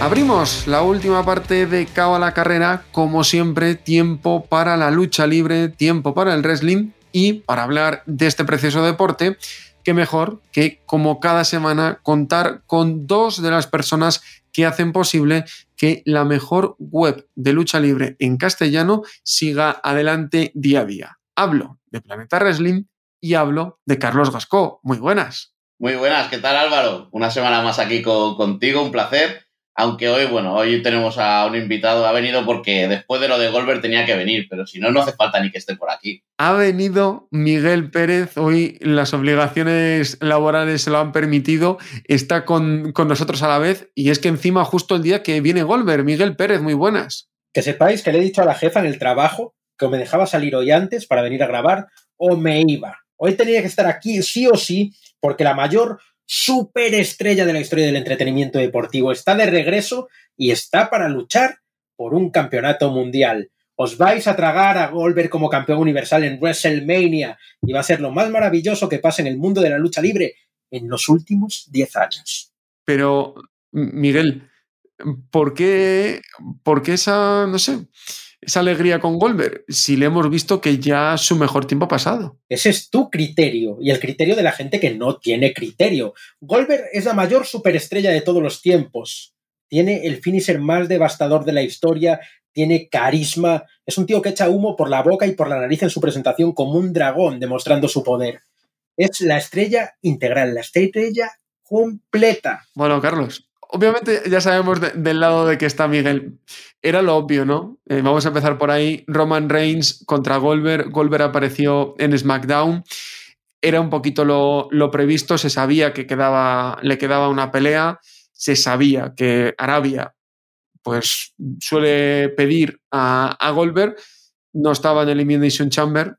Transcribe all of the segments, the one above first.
Abrimos la última parte de Cao a la carrera, como siempre, tiempo para la lucha libre, tiempo para el wrestling y para hablar de este precioso deporte, qué mejor que como cada semana contar con dos de las personas que hacen posible que la mejor web de lucha libre en castellano siga adelante día a día. Hablo de Planeta Wrestling y hablo de Carlos Gascó. Muy buenas. Muy buenas, ¿qué tal Álvaro? Una semana más aquí contigo, un placer aunque hoy, bueno, hoy tenemos a un invitado, ha venido porque después de lo de Goldberg tenía que venir, pero si no, no hace falta ni que esté por aquí. Ha venido Miguel Pérez, hoy las obligaciones laborales se lo han permitido, está con, con nosotros a la vez y es que encima justo el día que viene Goldberg, Miguel Pérez, muy buenas. Que sepáis que le he dicho a la jefa en el trabajo que me dejaba salir hoy antes para venir a grabar o me iba. Hoy tenía que estar aquí sí o sí porque la mayor superestrella de la historia del entretenimiento deportivo. Está de regreso y está para luchar por un campeonato mundial. Os vais a tragar a Goldberg como campeón universal en WrestleMania y va a ser lo más maravilloso que pasa en el mundo de la lucha libre en los últimos 10 años. Pero, Miguel, ¿por qué, por qué esa, no sé, esa alegría con Goldberg si le hemos visto que ya su mejor tiempo ha pasado? Ese es tu criterio y el criterio de la gente que no tiene criterio. Goldberg es la mayor superestrella de todos los tiempos. Tiene el finisher más devastador de la historia, tiene carisma, es un tío que echa humo por la boca y por la nariz en su presentación como un dragón demostrando su poder. Es la estrella integral, la estrella completa. Bueno, Carlos, obviamente ya sabemos del lado de que está Miguel. Era lo obvio, ¿no? Eh, vamos a empezar por ahí. Roman Reigns contra Goldberg. Goldberg apareció en SmackDown. Era un poquito lo, previsto. Se sabía que quedaba, le quedaba una pelea. Se sabía que Arabia pues suele pedir a, a Goldberg. No estaba en el Elimination Chamber,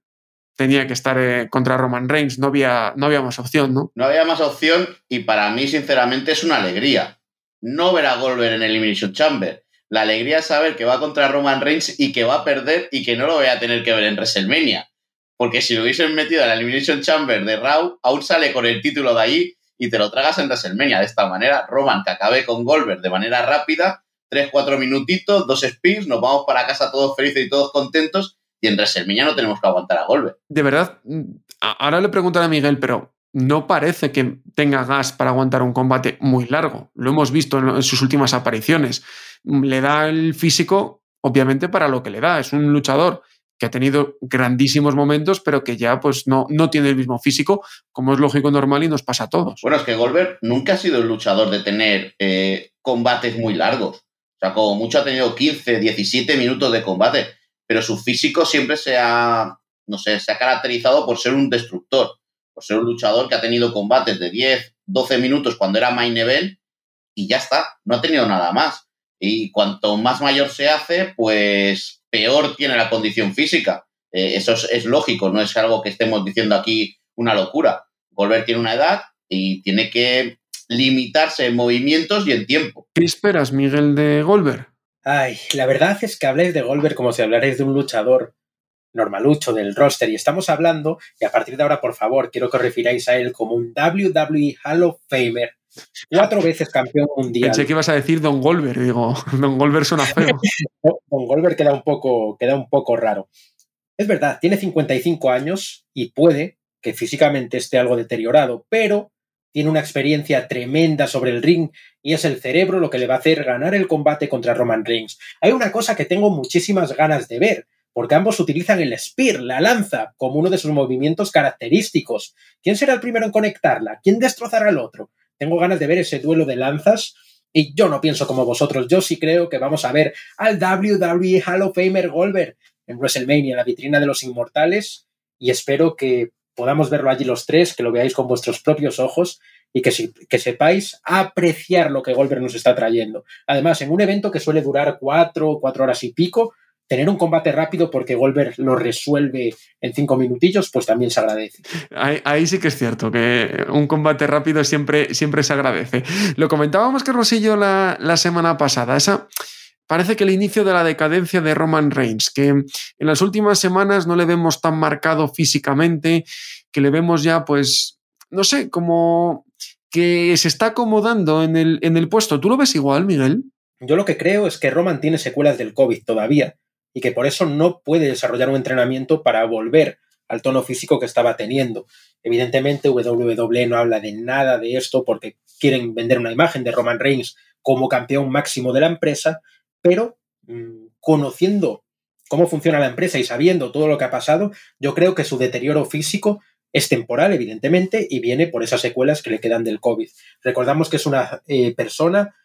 tenía que estar eh, contra Roman Reigns, no había, no había más opción, ¿no? No había más opción y para mí, sinceramente, es una alegría no ver a Goldberg en Elimination Chamber. La alegría es saber que va contra Roman Reigns y que va a perder y que no lo voy a tener que ver en WrestleMania. Porque si lo hubiesen metido en la Elimination Chamber de Raw, aún sale con el título de allí y te lo tragas en WrestleMania. De esta manera, Roman que acabe con Goldberg de manera rápida, 3-4 minutitos, dos speeds, nos vamos para casa todos felices y todos contentos y en WrestleMania no tenemos que aguantar a Goldberg. De verdad, ahora le preguntan a Miguel, pero no parece que tenga gas para aguantar un combate muy largo. Lo hemos visto en, sus últimas apariciones. Le da el físico, obviamente, para lo que le da. Es un luchador que ha tenido grandísimos momentos, pero que ya pues no, no tiene el mismo físico, como es lógico normal y nos pasa a todos. Bueno, es que Goldberg nunca ha sido el luchador de tener eh, combates muy largos. O sea, como mucho ha tenido 15, 17 minutos de combate, pero su físico siempre se ha, no sé, se ha caracterizado por ser un destructor por ser un luchador que ha tenido combates de 10, 12 minutos cuando era main event y ya está, no ha tenido nada más. Y cuanto más mayor se hace, pues peor tiene la condición física. Eh, eso es, lógico, no es algo que estemos diciendo aquí una locura. Goldberg tiene una edad y tiene que limitarse en movimientos y en tiempo. ¿Qué esperas, Miguel, de Goldberg? Ay, la verdad es que habláis de Goldberg como si hablarais de un luchador normalucho del roster y estamos hablando, y a partir de ahora, por favor, quiero que os refiráis a él como un WWE Hall of Famer, cuatro veces campeón mundial. Pensé que ibas a decir Don Goldberg, digo, Don Goldberg suena feo. Don Goldberg queda un, poco, queda un poco raro. Es verdad, tiene 55 años y puede que físicamente esté algo deteriorado, pero tiene una experiencia tremenda sobre el ring y es el cerebro lo que le va a hacer ganar el combate contra Roman Reigns. Hay una cosa que tengo muchísimas ganas de ver, porque ambos utilizan el spear, la lanza, como uno de sus movimientos característicos. ¿Quién será el primero en conectarla? ¿Quién destrozará al otro? Tengo ganas de ver ese duelo de lanzas y yo no pienso como vosotros. Yo sí creo que vamos a ver al WWE Hall of Famer Goldberg en WrestleMania, la vitrina de los inmortales, y espero que podamos verlo allí los tres, que lo veáis con vuestros propios ojos y que, sepáis apreciar lo que Goldberg nos está trayendo. Además, en un evento que suele durar cuatro, cuatro horas y pico, tener un combate rápido porque Goldberg lo resuelve en cinco minutillos, pues también se agradece. Ahí, sí que es cierto, que un combate rápido siempre, siempre se agradece. Lo comentábamos, y yo, la, la semana pasada. Esa, parece que el inicio de la decadencia de Roman Reigns, que en las últimas semanas no le vemos tan marcado físicamente, que le vemos ya, pues, no sé, como que se está acomodando en el, en el puesto. ¿Tú lo ves igual, Miguel? Yo lo que creo es que Roman tiene secuelas del COVID todavía y que por eso no puede desarrollar un entrenamiento para volver al tono físico que estaba teniendo. Evidentemente, WWE no habla de nada de esto porque quieren vender una imagen de Roman Reigns como campeón máximo de la empresa, pero mm, conociendo cómo funciona la empresa y sabiendo todo lo que ha pasado, yo creo que su deterioro físico es temporal, evidentemente, y viene por esas secuelas que le quedan del COVID. Recordamos que es una eh, persona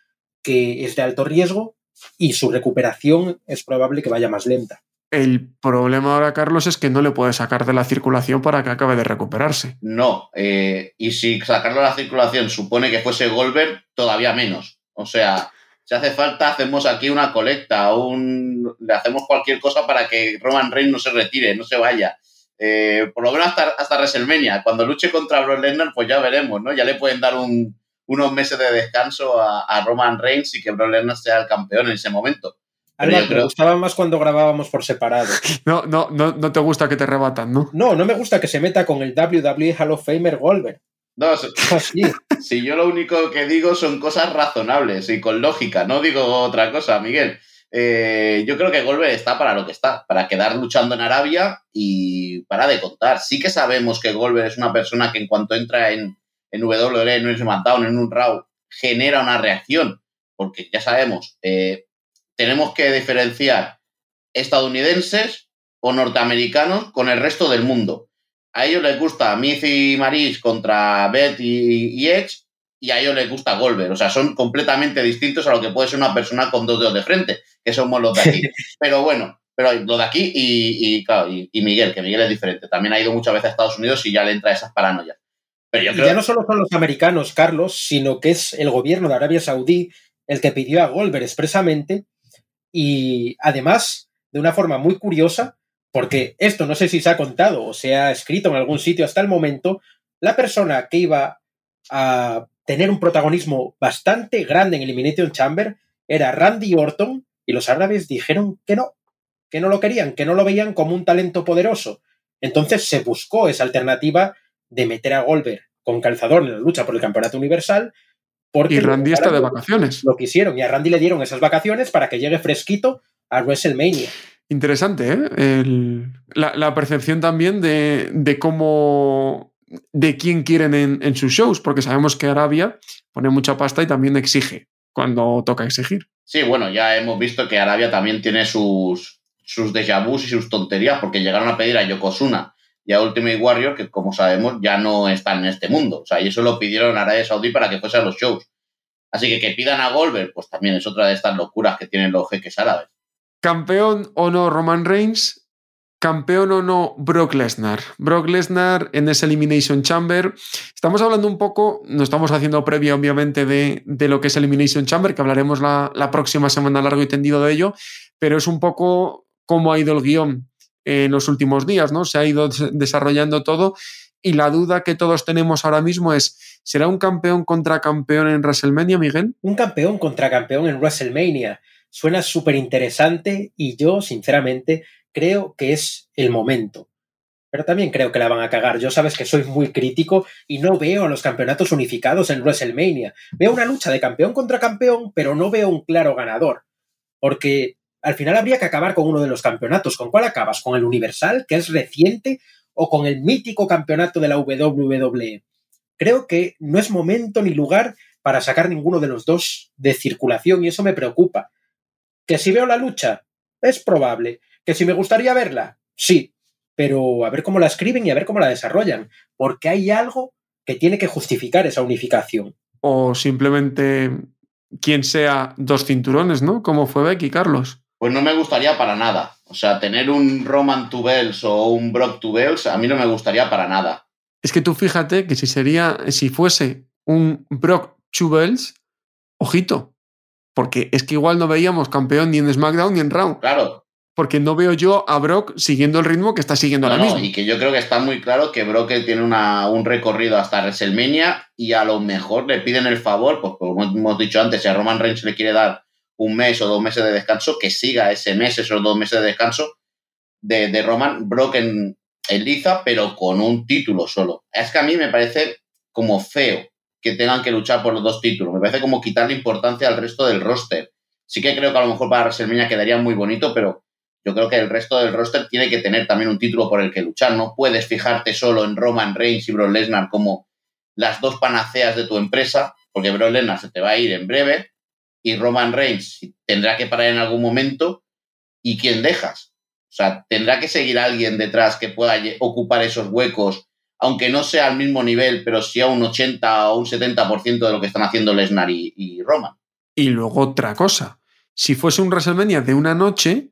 que es de alto riesgo, y su recuperación es probable que vaya más lenta. El problema ahora, Carlos, es que no le puede sacar de la circulación para que acabe de recuperarse. No, eh, y si sacarlo de la circulación supone que fuese Goldberg, todavía menos. O sea, si hace falta, hacemos aquí una colecta, un, le hacemos cualquier cosa para que Roman Reigns no se retire, no se vaya. Eh, por lo menos hasta, hasta WrestleMania. Cuando luche contra Brock Lesnar, pues ya veremos, ¿no? Ya le pueden dar un, unos meses de descanso a, Roman Reigns y que Brock Lesnar sea el campeón en ese momento. me gustaba más cuando grabábamos por separado. No, no, no, no te gusta que te rebatan, ¿no? No, no me gusta que se meta con el WWE Hall of Famer Goldberg. No, si yo lo único que digo son cosas razonables y con lógica, no digo otra cosa, Miguel. Eh, yo creo que Goldberg está para lo que está, para quedar luchando en Arabia y para de contar. Sí que sabemos que Goldberg es una persona que en cuanto entra en, en WWE, en un SmackDown, en un Raw, genera una reacción. Porque ya sabemos, eh, tenemos que diferenciar estadounidenses o norteamericanos con el resto del mundo. A ellos les gusta Miz y Maris contra Beth y, Edge y a ellos les gusta Goldberg. O sea, son completamente distintos a lo que puede ser una persona con dos dedos de frente, que somos los de aquí. pero bueno, pero lo de aquí y, y, Miguel, que Miguel es diferente. También ha ido muchas veces a Estados Unidos y ya le entra esas paranoias. Ya no solo son los americanos, Carlos, sino que es el gobierno de Arabia Saudí el que pidió a Goldberg expresamente y además de una forma muy curiosa, porque esto no sé si se ha contado o se ha escrito en algún sitio hasta el momento, la persona que iba a tener un protagonismo bastante grande en Elimination Chamber era Randy Orton y los árabes dijeron que no, que no lo querían, que no lo veían como un talento poderoso. Entonces se buscó esa alternativa de meter a Goldberg con calzador en la lucha por el campeonato universal. Porque y Randy está de vacaciones. Lo quisieron y a Randy le dieron esas vacaciones para que llegue fresquito a WrestleMania. Interesante, ¿eh? la, percepción también de, cómo. de quién quieren en, sus shows, porque sabemos que Arabia pone mucha pasta y también exige cuando toca exigir. Sí, bueno, ya hemos visto que Arabia también tiene sus, sus déjà vus y sus tonterías, porque llegaron a pedir a Yokozuna y a Ultimate Warrior, que como sabemos ya no están en este mundo. O sea, y eso lo pidieron a Arabia Saudí para que fuese a los shows. Así que que pidan a Goldberg, pues también es otra de estas locuras que tienen los jeques árabes. Campeón o no Roman Reigns, campeón o no Brock Lesnar. Brock Lesnar en ese Elimination Chamber. Estamos hablando un poco, no estamos haciendo previa obviamente de, de lo que es Elimination Chamber, que hablaremos la, la próxima semana largo y tendido de ello, pero es un poco cómo ha ido el guion en los últimos días, ¿no? Se ha ido desarrollando todo y la duda que todos tenemos ahora mismo es, ¿será un campeón contra campeón en WrestleMania, Miguel? Un campeón contra campeón en WrestleMania. Suena súper interesante y yo, sinceramente, creo que es el momento. Pero también creo que la van a cagar. Yo sabes que soy muy crítico y no veo a los campeonatos unificados en WrestleMania. Veo una lucha de campeón contra campeón, pero no veo un claro ganador. Porque al final habría que acabar con uno de los campeonatos. ¿Con cuál acabas? ¿Con el Universal, que es reciente, o con el mítico campeonato de la WWE? Creo que no es momento ni lugar para sacar ninguno de los dos de circulación y eso me preocupa. ¿Que si veo la lucha? Es probable. ¿Que si me gustaría verla? Sí. Pero a ver cómo la escriben y a ver cómo la desarrollan, porque hay algo que tiene que justificar esa unificación. O simplemente quien sea dos cinturones, ¿no? Como fue Becky, Carlos. Pues no me gustaría para nada. O sea, tener un Roman Tubels o un Brock Tubels a mí no me gustaría para nada. Es que tú fíjate que si sería, si fuese un Brock Chubels, ojito, porque es que igual no veíamos campeón ni en SmackDown ni en Raw. Claro. Porque no veo yo a Brock siguiendo el ritmo que está siguiendo No, ahora no, mismo. y que yo creo que está muy claro que Brock tiene una- un recorrido hasta WrestleMania y a lo mejor le piden el favor, pues como hemos dicho antes, si a Roman Reigns le quiere dar un mes o dos meses de descanso, que siga ese mes, esos dos meses de descanso de, Roman, Brock en liza, pero con un título solo. Es que a mí me parece como feo que tengan que luchar por los dos títulos. Me parece como quitarle importancia al resto del roster. Sí que creo que a lo mejor para WrestleMania quedaría muy bonito, pero yo creo que el resto del roster tiene que tener también un título por el que luchar. No puedes fijarte solo en Roman Reigns y Brock Lesnar como las dos panaceas de tu empresa, porque Brock Lesnar se te va a ir en breve y Roman Reigns tendrá que parar en algún momento. ¿Y quién dejas? O sea, tendrá que seguir alguien detrás que pueda ocupar esos huecos, aunque no sea al mismo nivel, pero sí a un 80 o un 70% de lo que están haciendo Lesnar y, y Roman. Y luego otra cosa. Si fuese un WrestleMania de una noche,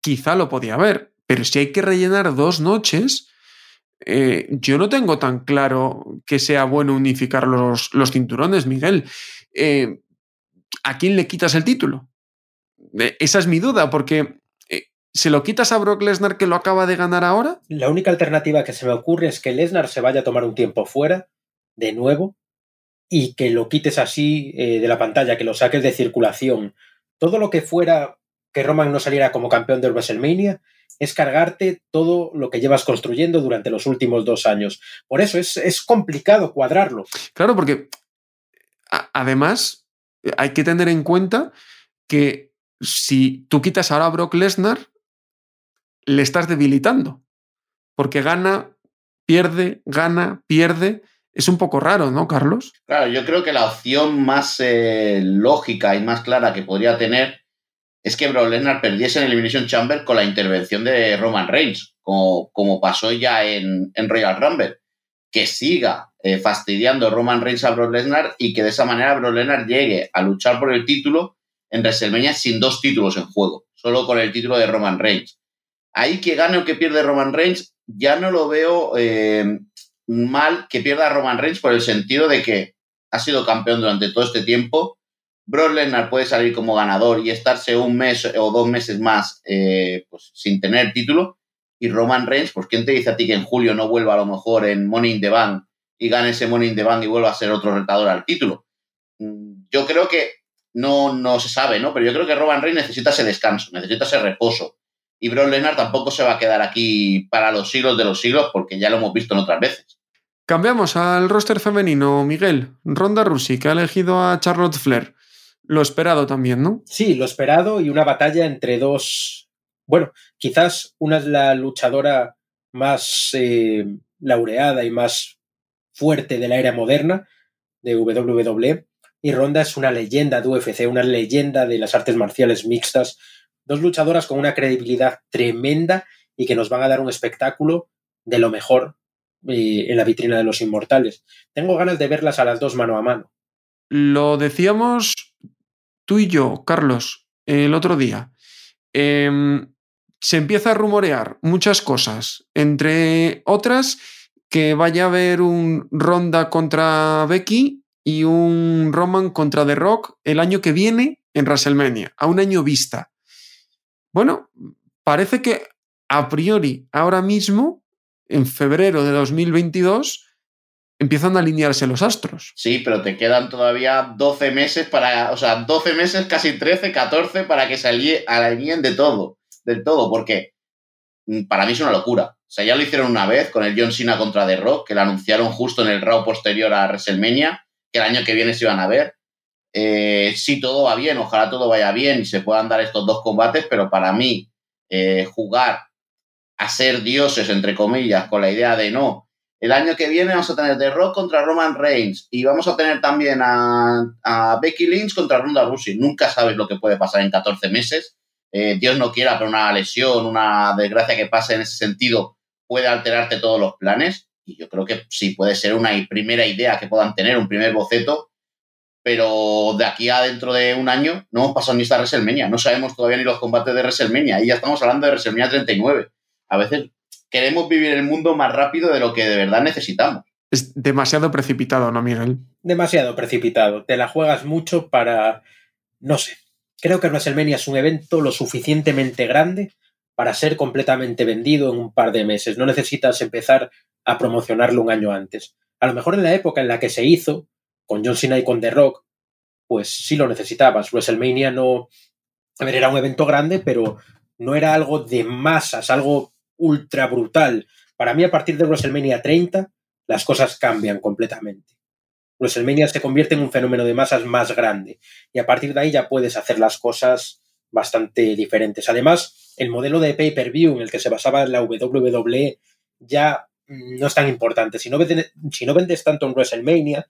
quizá lo podía haber. Pero si hay que rellenar dos noches, eh, yo no tengo tan claro que sea bueno unificar los, los cinturones, Miguel. Eh, ¿A quién le quitas el título? Eh, esa es mi duda, porque eh, ¿se lo quitas a Brock Lesnar que lo acaba de ganar ahora? La única alternativa que se me ocurre es que Lesnar se vaya a tomar un tiempo fuera, de nuevo, y que lo quites así eh, de la pantalla, que lo saques de circulación. Todo lo que fuera que Roman no saliera como campeón de WrestleMania es cargarte todo lo que llevas construyendo durante los últimos dos años. Por eso es, es complicado cuadrarlo. Claro, porque además hay que tener en cuenta que si tú quitas ahora a Brock Lesnar, le estás debilitando. Porque gana, pierde, gana, pierde. Es un poco raro, ¿no, Carlos? Claro, yo creo que la opción más eh, lógica y más clara que podría tener es que Brock Lesnar perdiese en Elimination Chamber con la intervención de Roman Reigns, como, como pasó ya en, en Royal Rumble. Que siga eh, fastidiando Roman Reigns a Brock Lesnar y que de esa manera Brock Lesnar llegue a luchar por el título en WrestleMania sin dos títulos en juego, solo con el título de Roman Reigns. Ahí que gane o que pierde Roman Reigns, ya no lo veo eh, mal que pierda Roman Reigns por el sentido de que ha sido campeón durante todo este tiempo. Brock Lesnar puede salir como ganador y estarse un mes o dos meses más eh, pues, sin tener título. Y Roman Reigns, pues ¿quién te dice a ti que en julio no vuelva a lo mejor en Money in the Bank y gane ese Money in the Bank y vuelva a ser otro retador al título? Mm, Yo creo que no, no se sabe, ¿no? Pero yo creo que Roman Reigns necesita ese descanso, necesita ese reposo. Y Brock Lesnar tampoco se va a quedar aquí para los siglos de los siglos porque ya lo hemos visto en otras veces. Cambiamos al roster femenino, Miguel. Ronda Rousey, que ha elegido a Charlotte Flair. Lo esperado también, ¿no? Sí, lo esperado y una batalla entre dos. Bueno, quizás una es la luchadora más eh, laureada y más fuerte de la era moderna de WWE. Y Ronda es una leyenda de UFC, una leyenda de las artes marciales mixtas. Dos luchadoras con una credibilidad tremenda y que nos van a dar un espectáculo de lo mejor eh, en la vitrina de los inmortales. Tengo ganas de verlas a las dos mano a mano. Lo decíamos tú y yo, Carlos, el otro día. Em, se empieza a rumorear muchas cosas, entre otras que vaya a haber un Ronda contra Becky y un Roman contra The Rock el año que viene en WrestleMania, a un año vista. Bueno, parece que a priori, ahora mismo, en febrero de 2022, empiezan a alinearse los astros. Sí, pero te quedan todavía 12 meses para, o sea, 12 meses, casi 13, 14 para que se alineen de todo, del todo, porque para mí es una locura. O sea, ya lo hicieron una vez con el John Cena contra The Rock, que lo anunciaron justo en el Raw posterior a WrestleMania, que el año que viene se iban a ver. Eh, sí, todo va bien, ojalá todo vaya bien y se puedan dar estos dos combates, pero para mí eh, jugar a ser dioses, entre comillas, con la idea de no, el año que viene vamos a tener The Rock contra Roman Reigns y vamos a tener también a, a Becky Lynch contra Ronda Rousey. Nunca sabes lo que puede pasar en 14 meses. Eh, Dios no quiera, pero una lesión, una desgracia que pase en ese sentido puede alterarte todos los planes. Y yo creo que sí puede ser una primera idea que puedan tener, un primer boceto. Pero de aquí a dentro de un año no hemos pasado ni esta WrestleMania. No sabemos todavía ni los combates de WrestleMania. Y ya estamos hablando de WrestleMania 39. A veces queremos vivir el mundo más rápido de lo que de verdad necesitamos. Es demasiado precipitado, ¿no, Miguel? Demasiado precipitado. Te la juegas mucho para. No sé. Creo que WrestleMania es un evento lo suficientemente grande para ser completamente vendido en un par de meses. No necesitas empezar a promocionarlo un año antes. A lo mejor en la época en la que se hizo, con John Cena y con The Rock, pues sí lo necesitabas. WrestleMania no. A ver, era un evento grande, pero no era algo de masas, algo ultra brutal. Para mí, a partir de WrestleMania 30, las cosas cambian completamente. WrestleMania se convierte en un fenómeno de masas más grande y a partir de ahí ya puedes hacer las cosas bastante diferentes. Además, el modelo de pay-per-view en el que se basaba la WWE ya no es tan importante. Si no, vendes, si no vendes tanto en WrestleMania,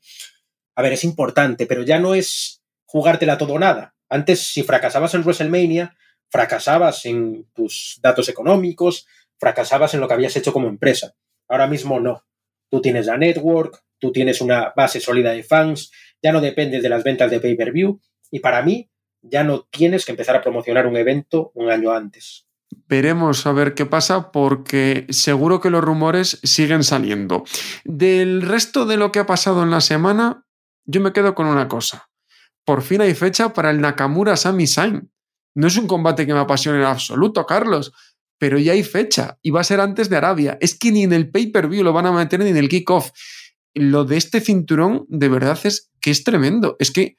a ver, es importante, pero ya no es jugártela todo o nada. Antes, si fracasabas en WrestleMania, fracasabas en tus datos económicos, fracasabas en lo que habías hecho como empresa. Ahora mismo no. Tú tienes la network, tú tienes una base sólida de fans, ya no dependes de las ventas de pay-per-view y para mí ya no tienes que empezar a promocionar un evento un año antes. Veremos a ver qué pasa porque seguro que los rumores siguen saliendo. Del resto de lo que ha pasado en la semana, yo me quedo con una cosa. Por fin hay fecha para el Nakamura Sami Zayn. No es un combate que me apasione en absoluto, Carlos, pero ya hay fecha y va a ser antes de Arabia. Es que ni en el pay-per-view lo van a meter ni en el kickoff. Lo de este cinturón, de verdad, es que es tremendo. Es que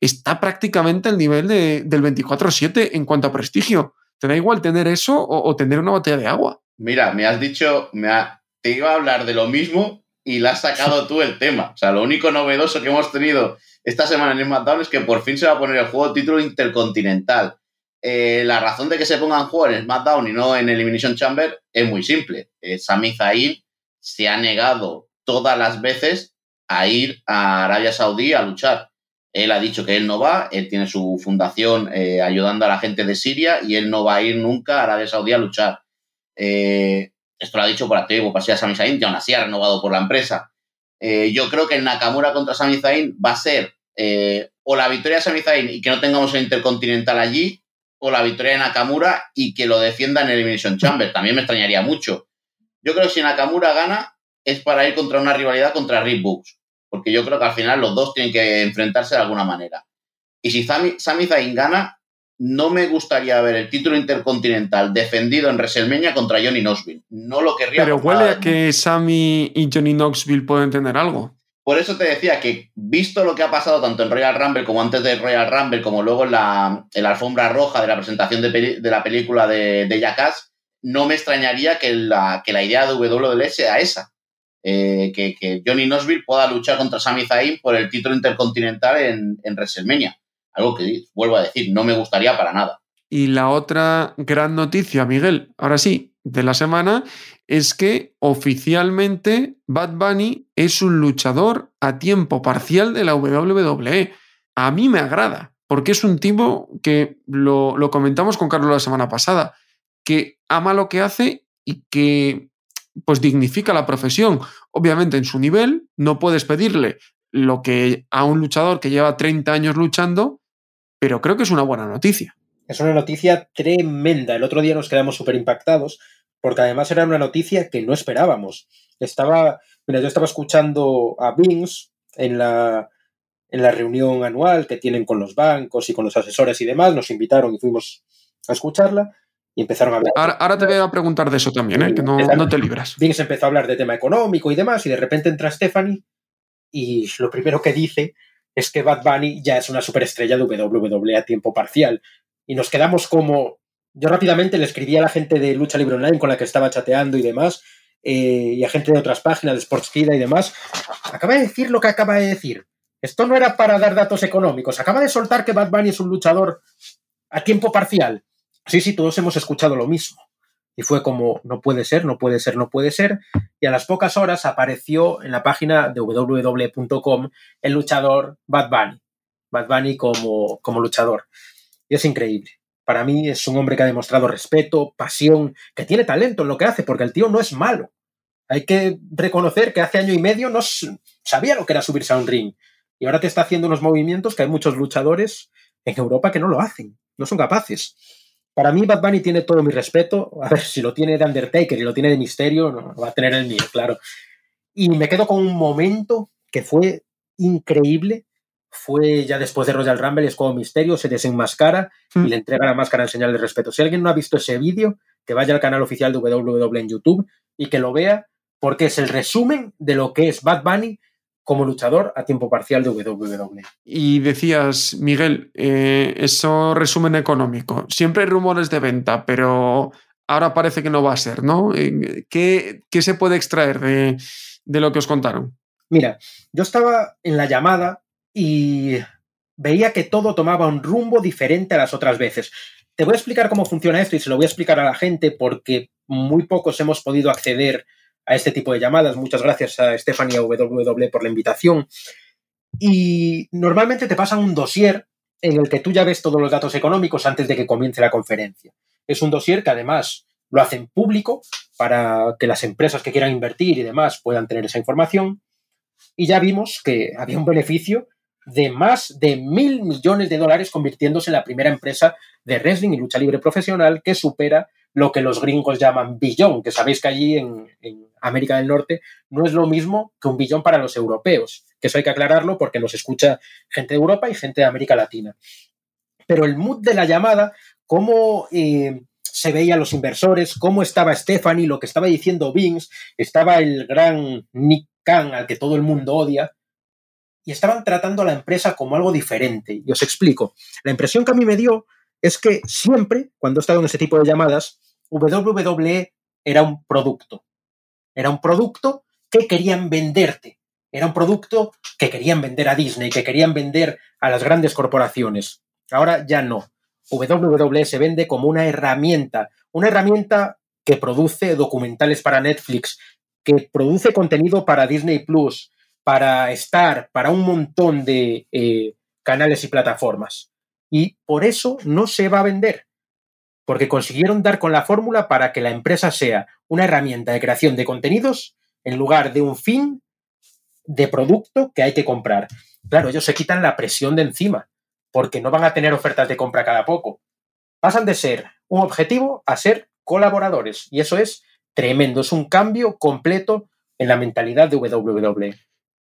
está prácticamente al nivel de, del 24-7 en cuanto a prestigio. ¿Te da igual tener eso o, tener una botella de agua? Mira, me has dicho, me te iba a hablar de lo mismo y la has sacado tú el tema. O sea, lo único novedoso que hemos tenido esta semana en SmackDown es que por fin se va a poner el juego título intercontinental. Eh, la razón de que se pongan juego en SmackDown y no en Elimination Chamber es muy simple. Eh, Sami Zayn se ha negado todas las veces a ir a Arabia Saudí a luchar. Él ha dicho que él no va, él tiene su fundación eh, ayudando a la gente de Siria y él no va a ir nunca a Arabia Saudí a luchar. Eh, esto lo ha dicho por activo, por a Sami Zayn, que aún así ha renovado por la empresa. Eh, yo creo que el Nakamura contra Sami Zayn va a ser o la victoria de Sami Zayn y que no tengamos el Intercontinental allí, o la victoria de Nakamura y que lo defienda en Elimination Chamber. También me extrañaría mucho. Yo creo que si Nakamura gana es para ir contra una rivalidad contra Rick Books porque yo creo que al final los dos tienen que enfrentarse de alguna manera. Y si Sami, Zayn gana, no me gustaría ver el título intercontinental defendido en WrestleMania contra Johnny Knoxville. No lo querría. Pero huele a que Sami y Johnny Knoxville pueden tener algo. Por eso te decía que, visto lo que ha pasado tanto en Royal Rumble como antes de Royal Rumble, como luego en la, alfombra roja de la presentación de, la película de, de Jackass, no me extrañaría que la, que la idea de WWE sea esa. Eh, que, Johnny Knoxville pueda luchar contra Sami Zayn por el título intercontinental en, WrestleMania. Algo que, vuelvo a decir, no me gustaría para nada. Y la otra gran noticia, Miguel, ahora sí, de la semana, es que oficialmente Bad Bunny es un luchador a tiempo parcial de la WWE. A mí me agrada, porque es un tipo que lo comentamos con Carlos la semana pasada, que ama lo que hace y que pues dignifica la profesión. Obviamente en su nivel no puedes pedirle lo que a un luchador que lleva 30 años luchando, pero creo que es una buena noticia. Es una noticia tremenda. El otro día nos quedamos súper impactados porque además era una noticia que no esperábamos. Estaba, mira, yo estaba escuchando a Vince en la, en la reunión anual que tienen con los bancos y con los asesores y demás. Nos invitaron y fuimos a escucharla y empezaron a hablar. Ahora, te voy a preguntar de eso también, ¿eh? que no, no, te libras. Vince empezó a hablar de tema económico y demás, y de repente entra Stephanie y lo primero que dice es que Bad Bunny ya es una superestrella de WWE a tiempo parcial. Y nos quedamos como. Yo rápidamente le escribí a la gente de Lucha Libre Online con la que estaba chateando y demás, eh, y a gente de otras páginas, de Sportskeeda y demás. Acaba de decir lo que acaba de decir. Esto no era para dar datos económicos. Acaba de soltar que Bad Bunny es un luchador a tiempo parcial. Sí, sí, todos hemos escuchado lo mismo. Y fue como, no puede ser, no puede ser, no puede ser. Y a las pocas horas apareció en la página de www.com el luchador Bad Bunny. Bad Bunny como, como luchador. Y es increíble. Para mí es un hombre que ha demostrado respeto, pasión, que tiene talento en lo que hace, porque el tío no es malo. Hay que reconocer que hace año y medio no sabía lo que era subirse a un ring. Y ahora te está haciendo unos movimientos que hay muchos luchadores en Europa que no lo hacen, no son capaces. Para mí Bad Bunny tiene todo mi respeto. A ver, si lo tiene de Undertaker y lo tiene de Misterio, no, va a tener el mío, claro. Y me quedo con un momento que fue increíble. Fue ya después de Royal Rumble, es como Misterio, se desenmascara y hmm. le entrega la máscara en señal de respeto. Si alguien no ha visto ese vídeo, que vaya al canal oficial de WWE en YouTube y que lo vea, porque es el resumen de lo que es Bad Bunny como luchador a tiempo parcial de WWE. Y decías, Miguel, eh, eso resumen económico. Siempre hay rumores de venta, pero ahora parece que no va a ser, ¿no? Eh, ¿Qué, qué se puede extraer de, de lo que os contaron? Mira, yo estaba en la llamada y veía que todo tomaba un rumbo diferente a las otras veces. Te voy a explicar cómo funciona esto y se lo voy a explicar a la gente porque muy pocos hemos podido acceder a este tipo de llamadas. Muchas gracias a Stephanie WW por la invitación. Y normalmente te pasan un dossier en el que tú ya ves todos los datos económicos antes de que comience la conferencia. Es un dossier que además lo hacen público para que las empresas que quieran invertir y demás puedan tener esa información. Y ya vimos que había un beneficio de más de mil millones de dólares convirtiéndose en la primera empresa de wrestling y lucha libre profesional que supera lo que los gringos llaman billón, que sabéis que allí en, América del Norte no es lo mismo que un billón para los europeos, que eso hay que aclararlo porque nos escucha gente de Europa y gente de América Latina. Pero el mood de la llamada, cómo eh, se veían los inversores, cómo estaba Stephanie, lo que estaba diciendo Vince, estaba el gran Nick Khan al que todo el mundo odia, y estaban tratando a la empresa como algo diferente. Y os explico. La impresión que a mí me dio es que siempre, cuando he estado en ese tipo de llamadas, WWE era un producto. Era un producto que querían venderte. Era un producto que querían vender a Disney, que querían vender a las grandes corporaciones. Ahora ya no. WWE se vende como una herramienta, una herramienta que produce documentales para Netflix, que produce contenido para Disney Plus, para Star, para un montón de eh, canales y plataformas. Y por eso no se va a vender, porque consiguieron dar con la fórmula para que la empresa sea una herramienta de creación de contenidos en lugar de un fin de producto que hay que comprar. Claro, ellos se quitan la presión de encima, porque no van a tener ofertas de compra cada poco. Pasan de ser un objetivo a ser colaboradores, y eso es tremendo, es un cambio completo en la mentalidad de WWE.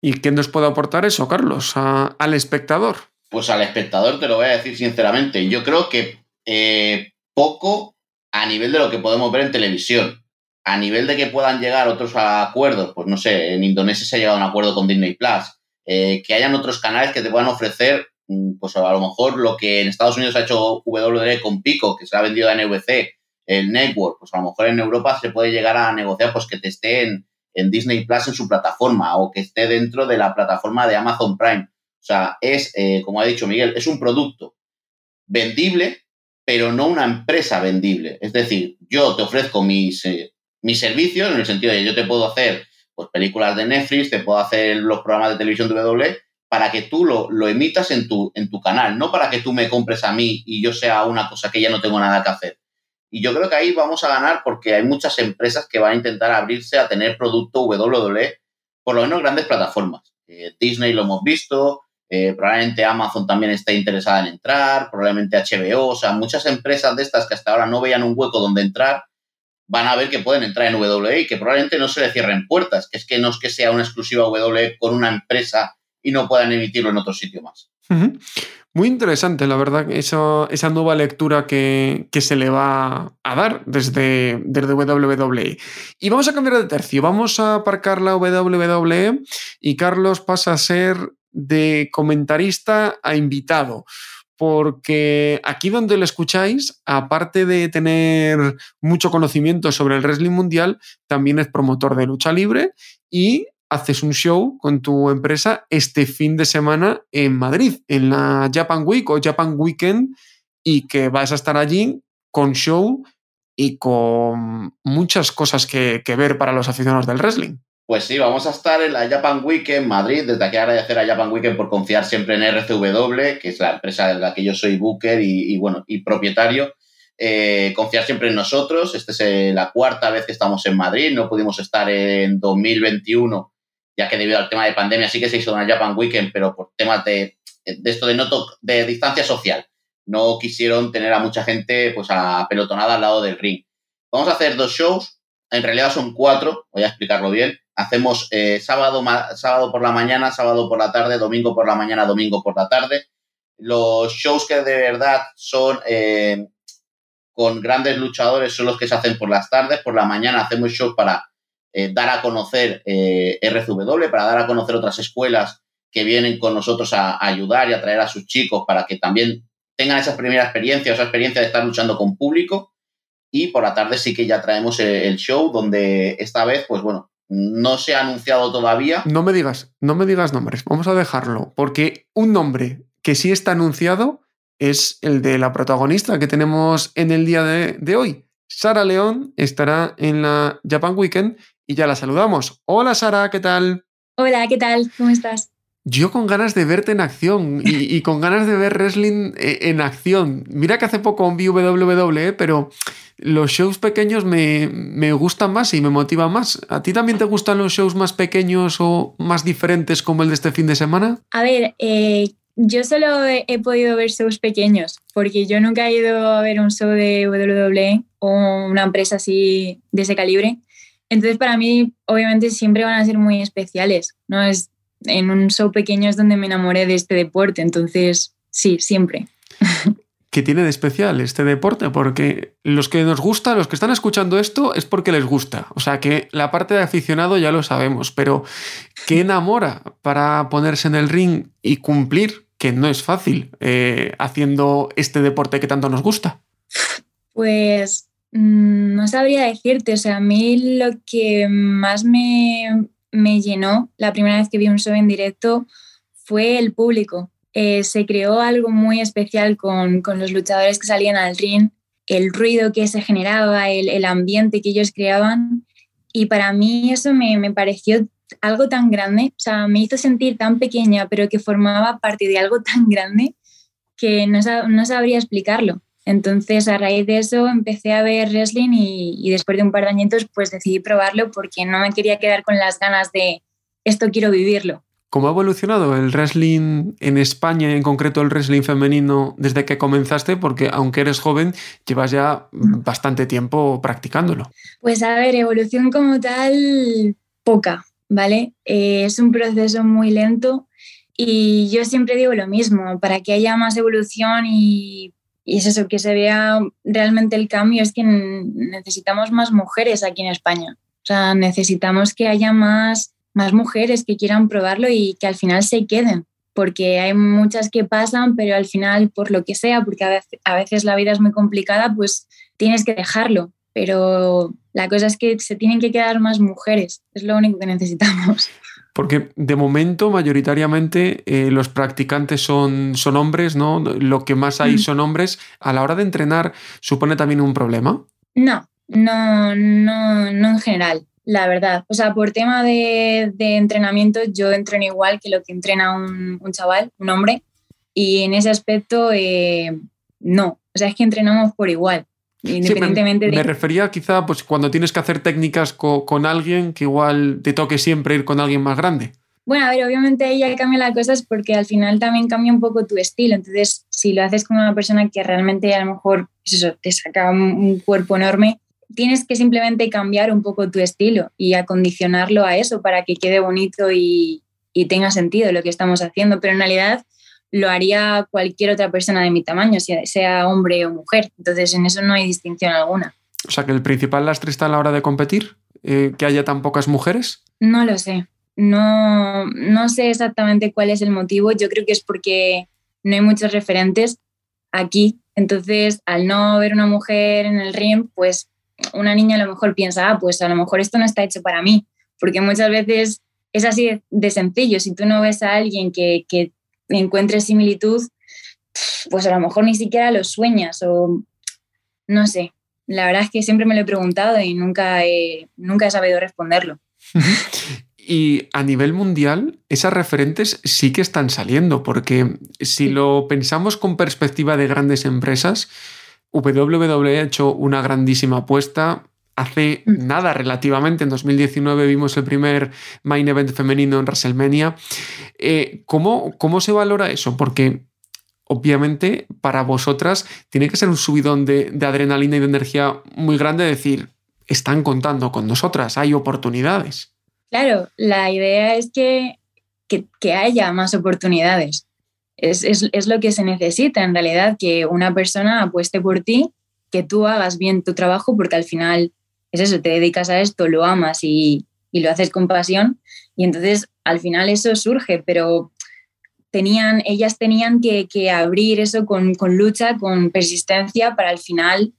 ¿Y qué nos puede aportar eso, Carlos, al espectador? Pues al espectador te lo voy a decir sinceramente. Yo creo que eh, poco a nivel de lo que podemos ver en televisión. A nivel de que puedan llegar otros acuerdos, pues no sé, en Indonesia se ha llegado a un acuerdo con Disney Plus. Eh, que hayan otros canales que te puedan ofrecer, mm, pues a lo mejor lo que en Estados Unidos ha hecho WWE con Pico, que se ha vendido a NVC, el network, pues a lo mejor en Europa se puede llegar a negociar pues que te esté en, en Disney Plus en su plataforma o que esté dentro de la plataforma de Amazon Prime. O sea, es, eh, como ha dicho Miguel, es un producto vendible, pero no una empresa vendible. Es decir, yo te ofrezco mis, eh, mis servicios en el sentido de yo te puedo hacer pues, películas de Netflix, te puedo hacer los programas de televisión de W para que tú lo, lo emitas en tu, en tu canal, no para que tú me compres a mí y yo sea una cosa que ya no tengo nada que hacer. Y yo creo que ahí vamos a ganar porque hay muchas empresas que van a intentar abrirse a tener producto WWE, por lo menos grandes plataformas. Eh, Disney lo hemos visto, eh, probablemente Amazon también está interesada en entrar, probablemente HBO, o sea, muchas empresas de estas que hasta ahora no veían un hueco donde entrar, van a ver que pueden entrar en WWE y que probablemente no se le cierren puertas, que es que no es que sea una exclusiva WWE con una empresa y no puedan emitirlo en otro sitio más. Muy interesante, la verdad, esa, nueva lectura que, que, se le va a dar desde, desde WWE. Y vamos a cambiar de tercio, vamos a aparcar la WWE y Carlos pasa a ser de comentarista a invitado, porque aquí donde lo escucháis, aparte de tener mucho conocimiento sobre el wrestling mundial, también es promotor de lucha libre y haces un show con tu empresa este fin de semana en Madrid, en la Japan Week o Japan Weekend, y que vas a estar allí con show y con muchas cosas que, que ver para los aficionados del wrestling. Pues sí, vamos a estar en la Japan Week en Madrid. Desde aquí agradecer a Japan Weekend por confiar siempre en RCW, que es la empresa de la que yo soy booker y, bueno, y propietario. Eh, confiar siempre en nosotros. Esta es eh, la cuarta vez que estamos en Madrid. No pudimos estar en 2021, ya que debido al tema de pandemia sí que se hizo una Japan Weekend, pero por temas de, esto de, no de distancia social no quisieron tener a mucha gente pues apelotonada al lado del ring. Vamos a hacer dos shows, en realidad son cuatro, voy a explicarlo bien. Hacemos eh, sábado, sábado por la mañana, sábado por la tarde, domingo por la mañana, domingo por la tarde. Los shows que de verdad son eh, con grandes luchadores son los que se hacen por las tardes. Por la mañana hacemos shows para eh, dar a conocer RCW, para dar a conocer otras escuelas que vienen con nosotros a, ayudar y a traer a sus chicos para que también tengan esa primera experiencia, esa experiencia de estar luchando con público. Y por la tarde sí que ya traemos el show donde esta vez, pues bueno, no se ha anunciado todavía. No me digas, no me digas nombres, vamos a dejarlo, porque un nombre que sí está anunciado es el de la protagonista que tenemos en el día de, de hoy. Sara León estará en la Japan Weekend y ya la saludamos. Hola Sara, ¿qué tal? Hola, ¿qué tal? ¿Cómo estás? Yo con ganas de verte en acción y, con ganas de ver wrestling eh, en acción. Mira que hace poco vi WWE, pero los shows pequeños me, gustan más y me motivan más. ¿A ti también te gustan los shows más pequeños o más diferentes como el de este fin de semana? A ver, eh, yo solo he, podido ver shows pequeños porque yo nunca he ido a ver un show de WWE o una empresa así de ese calibre. Entonces para mí obviamente siempre van a ser muy especiales. No es en un show pequeño es donde me enamoré de este deporte, entonces sí, siempre. ¿Qué tiene de especial este deporte? Porque los que nos gusta, los que están escuchando esto, es porque les gusta. O sea que la parte de aficionado ya lo sabemos, pero ¿qué enamora para ponerse en el ring y cumplir? Que no es fácil eh, haciendo este deporte que tanto nos gusta. Pues mm, no sabría decirte, o sea, a mí lo que más me, me llenó la primera vez que vi un show en directo fue el público. Eh, se creó algo muy especial con, los luchadores que salían al ring, el ruido que se generaba, el, ambiente que ellos creaban. Y para mí eso me, pareció algo tan grande, o sea, me hizo sentir tan pequeña, pero que formaba parte de algo tan grande que no, no sabría explicarlo. Entonces, a raíz de eso, empecé a ver wrestling y, después de un par de añitos, pues decidí probarlo porque no me quería quedar con las ganas de esto quiero vivirlo. ¿Cómo ha evolucionado el wrestling en España, en concreto el wrestling femenino, desde que comenzaste? Porque aunque eres joven, llevas ya bastante tiempo practicándolo. Pues a ver, evolución como tal, poca, ¿vale? Eh, es un proceso muy lento y yo siempre digo lo mismo, para que haya más evolución y y es eso, que se vea realmente el cambio, es que necesitamos más mujeres aquí en España. O sea, necesitamos que haya más, más mujeres que quieran probarlo y que al final se queden, porque hay muchas que pasan, pero al final, por lo que sea, porque a veces, a veces la vida es muy complicada, pues tienes que dejarlo. Pero la cosa es que se tienen que quedar más mujeres, es lo único que necesitamos. Porque de momento, mayoritariamente, eh, los practicantes son, son hombres, ¿no? Lo que más hay mm. son hombres. A la hora de entrenar, ¿supone también un problema? No, no, no, no en general, la verdad. O sea, por tema de, entrenamiento, yo entreno igual que lo que entrena un, chaval, un hombre. Y en ese aspecto, eh, no. O sea, es que entrenamos por igual. Independientemente me, refería quizá pues cuando tienes que hacer técnicas con, alguien que igual te toque siempre ir con alguien más grande. Bueno, a ver, obviamente ahí ya cambia las cosas porque al final también cambia un poco tu estilo. Entonces, si lo haces con una persona que realmente a lo mejor pues eso, te saca un, cuerpo enorme, tienes que simplemente cambiar un poco tu estilo y acondicionarlo a eso para que quede bonito y, y tenga sentido lo que estamos haciendo. Pero en realidad lo haría cualquier otra persona de mi tamaño, sea, hombre o mujer. Entonces, en eso no hay distinción alguna. O sea, que el principal lastre está a la hora de competir, eh, que haya tan pocas mujeres. No lo sé. No, no sé exactamente cuál es el motivo. Yo creo que es porque no hay muchos referentes aquí. Entonces, al no ver una mujer en el ring, pues una niña a lo mejor piensa, ah, pues a lo mejor esto no está hecho para mí. Porque muchas veces es así de sencillo. Si tú no ves a alguien que, que encuentres similitud, pues a lo mejor ni siquiera lo sueñas o no sé. La verdad es que siempre me lo he preguntado y nunca he, nunca he sabido responderlo. Y a nivel mundial, esas referentes sí que están saliendo, porque si lo pensamos con perspectiva de grandes empresas, WWE ha hecho una grandísima apuesta. Hace mm. nada relativamente, en 2019 vimos el primer main event femenino en WrestleMania. Eh, ¿cómo, ¿Cómo se valora eso? Porque obviamente para vosotras tiene que ser un subidón de, de adrenalina y de energía muy grande decir, están contando con nosotras, hay oportunidades. Claro, la idea es que, que, haya más oportunidades. Es, es, es, lo que se necesita en realidad, que una persona apueste por ti, que tú hagas bien tu trabajo, porque al final es eso, te dedicas a esto, lo amas y, y lo haces con pasión, y entonces al final eso surge, pero tenían, ellas tenían que, abrir eso con, con, lucha, con persistencia para al final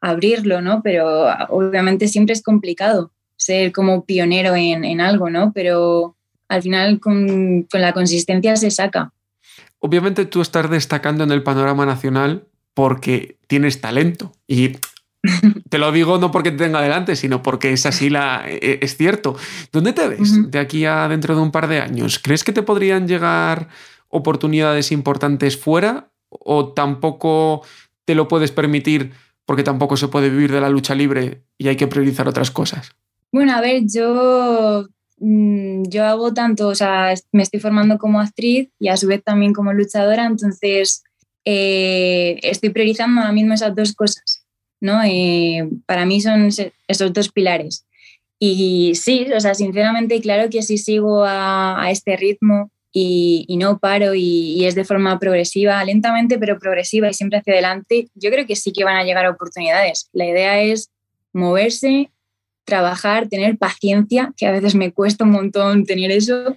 abrirlo, ¿no? Pero obviamente siempre es complicado ser como pionero en, en algo, ¿no? Pero al final con, con la consistencia se saca. Obviamente tú estás destacando en el panorama nacional porque tienes talento y te lo digo no porque te tenga delante, sino porque es así la e, es cierto. ¿Dónde te ves de aquí a dentro de un par de años? ¿Crees que te podrían llegar oportunidades importantes fuera o tampoco te lo puedes permitir porque tampoco se puede vivir de la lucha libre y hay que priorizar otras cosas? Bueno, a ver, yo, mm, yo hago tanto, o sea, me estoy formando como actriz y a su vez también como luchadora, entonces eh, estoy priorizando ahora mismo esas dos cosas, ¿no? Eh, para mí son esos dos pilares. Y sí, o sea, sinceramente, claro que si sigo a, este ritmo y, no paro y, y, es de forma progresiva, lentamente pero progresiva y siempre hacia adelante, yo creo que sí que van a llegar oportunidades. La idea es moverse, trabajar, tener paciencia, que a veces me cuesta un montón tener eso,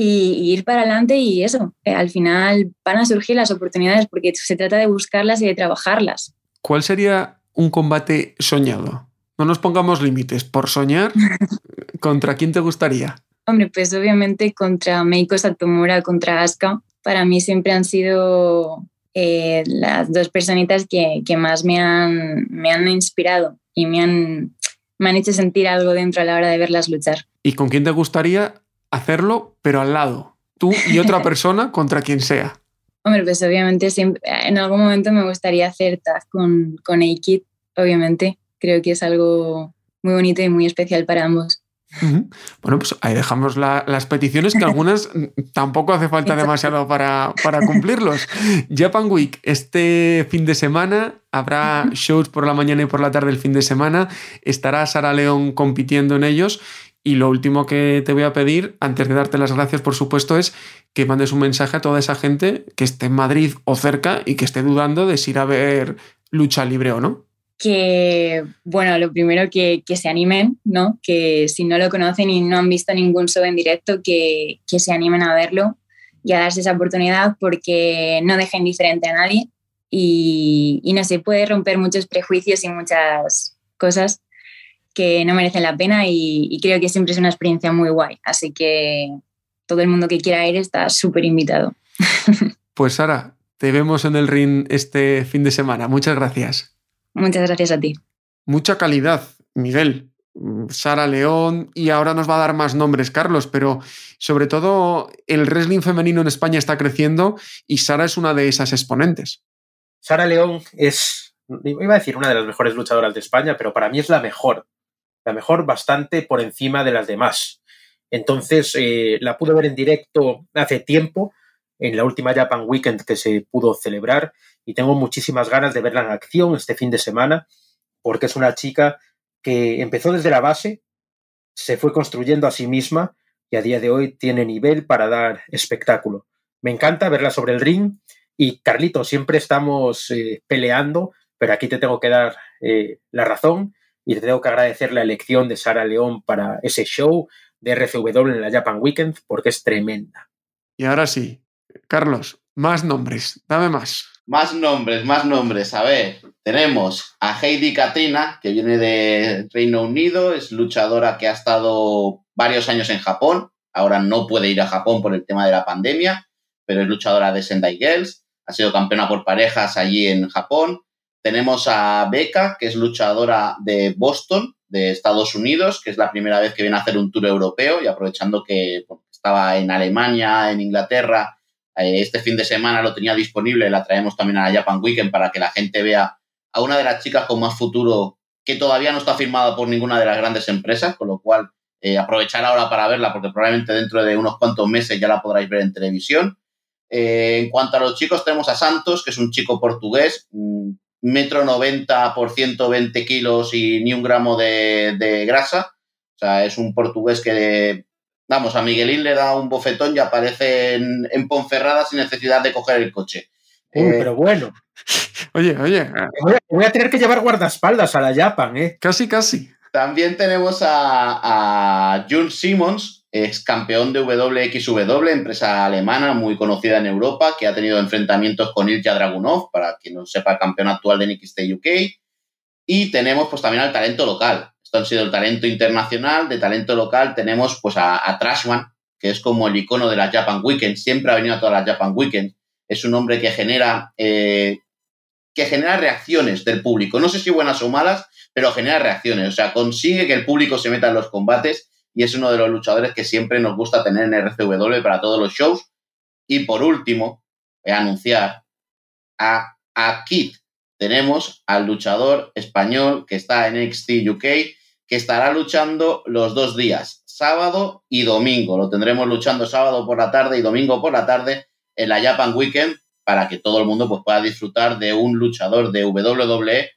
y, ir para adelante y eso, eh, al final van a surgir las oportunidades porque se trata de buscarlas y de trabajarlas. ¿Cuál sería un combate soñado? No nos pongamos límites, por soñar, ¿contra quién te gustaría? Hombre, pues obviamente contra Meiko Satomura, contra Asuka, para mí siempre han sido eh, las dos personitas que, que más me han, me han inspirado y me han me han hecho sentir algo dentro a la hora de verlas luchar. ¿Y con quién te gustaría hacerlo, pero al lado? Tú y otra persona contra quien sea. Hombre, pues obviamente siempre, en algún momento me gustaría hacer tag con, con A-Kid, obviamente. Creo que es algo muy bonito y muy especial para ambos. Bueno, pues ahí dejamos la, las peticiones, que algunas tampoco hace falta demasiado para, para, cumplirlos. Japan Week, este fin de semana habrá shows por la mañana y por la tarde el fin de semana. Estará Sara León compitiendo en ellos. Y lo último que te voy a pedir, antes de darte las gracias, por supuesto, es que mandes un mensaje a toda esa gente que esté en Madrid o cerca y que esté dudando de si ir a ver lucha libre o no que, bueno, lo primero que, que, se animen, ¿no? Que si no lo conocen y no han visto ningún show en directo, que, que, se animen a verlo y a darse esa oportunidad porque no deja indiferente a nadie y, y no se puede romper muchos prejuicios y muchas cosas que no merecen la pena y, y creo que siempre es una experiencia muy guay. Así que todo el mundo que quiera ir está súper invitado. Pues Sara, te vemos en el ring este fin de semana. Muchas gracias. Muchas gracias a ti. Mucha calidad, Miguel. Sara León y ahora nos va a dar más nombres, Carlos, pero sobre todo el wrestling femenino en España está creciendo y Sara es una de esas exponentes. Sara León es, iba a decir una de las mejores luchadoras de España, pero para mí es la mejor, la mejor bastante por encima de las demás. Entonces, eh, la pude ver en directo hace tiempo, en la última Japan Weekend que se pudo celebrar, y tengo muchísimas ganas de verla en acción este fin de semana, porque es una chica que empezó desde la base, se fue construyendo a sí misma y a día de hoy tiene nivel para dar espectáculo. Me encanta verla sobre el ring y Carlito, siempre estamos eh, peleando, pero aquí te tengo que dar eh, la razón y te tengo que agradecer la elección de Sara León para ese show de RCW en la Japan Weekend porque es tremenda. Y ahora sí, Carlos, más nombres, dame más. Más nombres, más nombres. A ver, tenemos a Heidi Katrina, que viene de Reino Unido, es luchadora que ha estado varios años en Japón. Ahora no puede ir a Japón por el tema de la pandemia, pero es luchadora de Sendai Girls. Ha sido campeona por parejas allí en Japón. Tenemos a Becca, que es luchadora de Boston, de Estados Unidos, que es la primera vez que viene a hacer un tour europeo y aprovechando que estaba en Alemania, en Inglaterra eh, este fin de semana lo tenía disponible, la traemos también a la Japan Weekend para que la gente vea a una de las chicas con más futuro que todavía no está firmada por ninguna de las grandes empresas, con lo cual eh, aprovechar ahora para verla porque probablemente dentro de unos cuantos meses ya la podráis ver en televisión. Eh, en cuanto a los chicos, tenemos a Santos, que es un chico portugués, mm, metro noventa por 120 kilos y ni un gramo de, grasa. O sea, es un portugués que, vamos, a Miguelín le da un bofetón y aparece en, Ponferrada sin necesidad de coger el coche. Eh, pero bueno. Oye, oye. Voy a, tener que llevar guardaespaldas a la Japan, ¿eh? Casi, casi. También tenemos a, a June Simmons, ex campeón de WXW, empresa alemana muy conocida en Europa, que ha tenido enfrentamientos con Ilja Dragunov, para quien no sepa, campeón actual de NXT UK. Y tenemos pues también al talento local. Esto ha sido el talento internacional. De talento local tenemos pues a, Trashman, que es como el icono de la Japan Weekend. Siempre ha venido a todas las Japan Weekend. Es un hombre que genera, eh, que genera reacciones del público. No sé si buenas o malas, pero genera reacciones. O sea, consigue que el público se meta en los combates y es uno de los luchadores que siempre nos gusta tener en RCW para todos los shows. Y por último, a anunciar a, a Kid. Tenemos al luchador español que está en NXT UK, que estará luchando los dos días, sábado y domingo. Lo tendremos luchando sábado por la tarde y domingo por la tarde en la Japan Weekend para que todo el mundo pues, pueda disfrutar de un luchador de WWE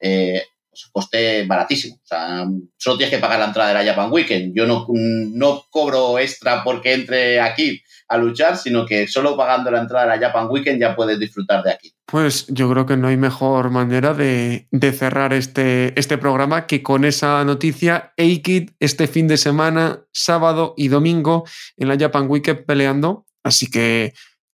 eh, pues, coste baratísimo. O sea, solo tienes que pagar la entrada de la Japan Weekend. Yo no, no cobro extra porque entre aquí a luchar, sino que solo pagando la entrada de la Japan Weekend ya puedes disfrutar de aquí. Pues yo creo que no hay mejor manera de, cerrar este, este programa que con esa noticia. A-Kid este fin de semana, sábado y domingo en la Japan Weekend peleando. Así que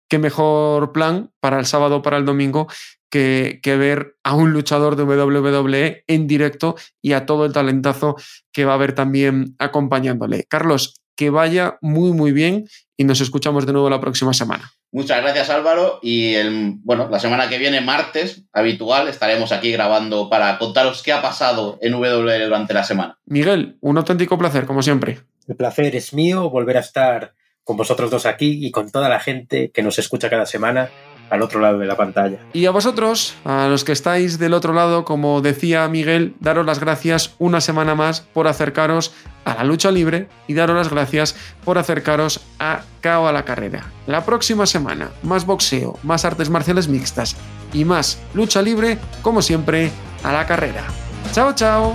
qué mejor plan para el sábado o para el domingo que, ver a un luchador de WWE en directo y a todo el talentazo que va a haber también acompañándole. Carlos, que vaya muy, muy bien y nos escuchamos de nuevo la próxima semana. Muchas gracias Álvaro y el, bueno, la semana que viene, martes, habitual, estaremos aquí grabando para contaros qué ha pasado en WWE durante la semana. Miguel, un auténtico placer, como siempre. El placer es mío volver a estar con vosotros dos aquí y con toda la gente que nos escucha cada semana al otro lado de la pantalla. Y a vosotros, a los que estáis del otro lado, como decía Miguel, daros las gracias una semana más por acercaros a la lucha libre y daros las gracias por acercaros a Cao a la carrera. La próxima semana, más boxeo, más artes marciales mixtas y más lucha libre, como siempre, a la carrera. Chao, chao.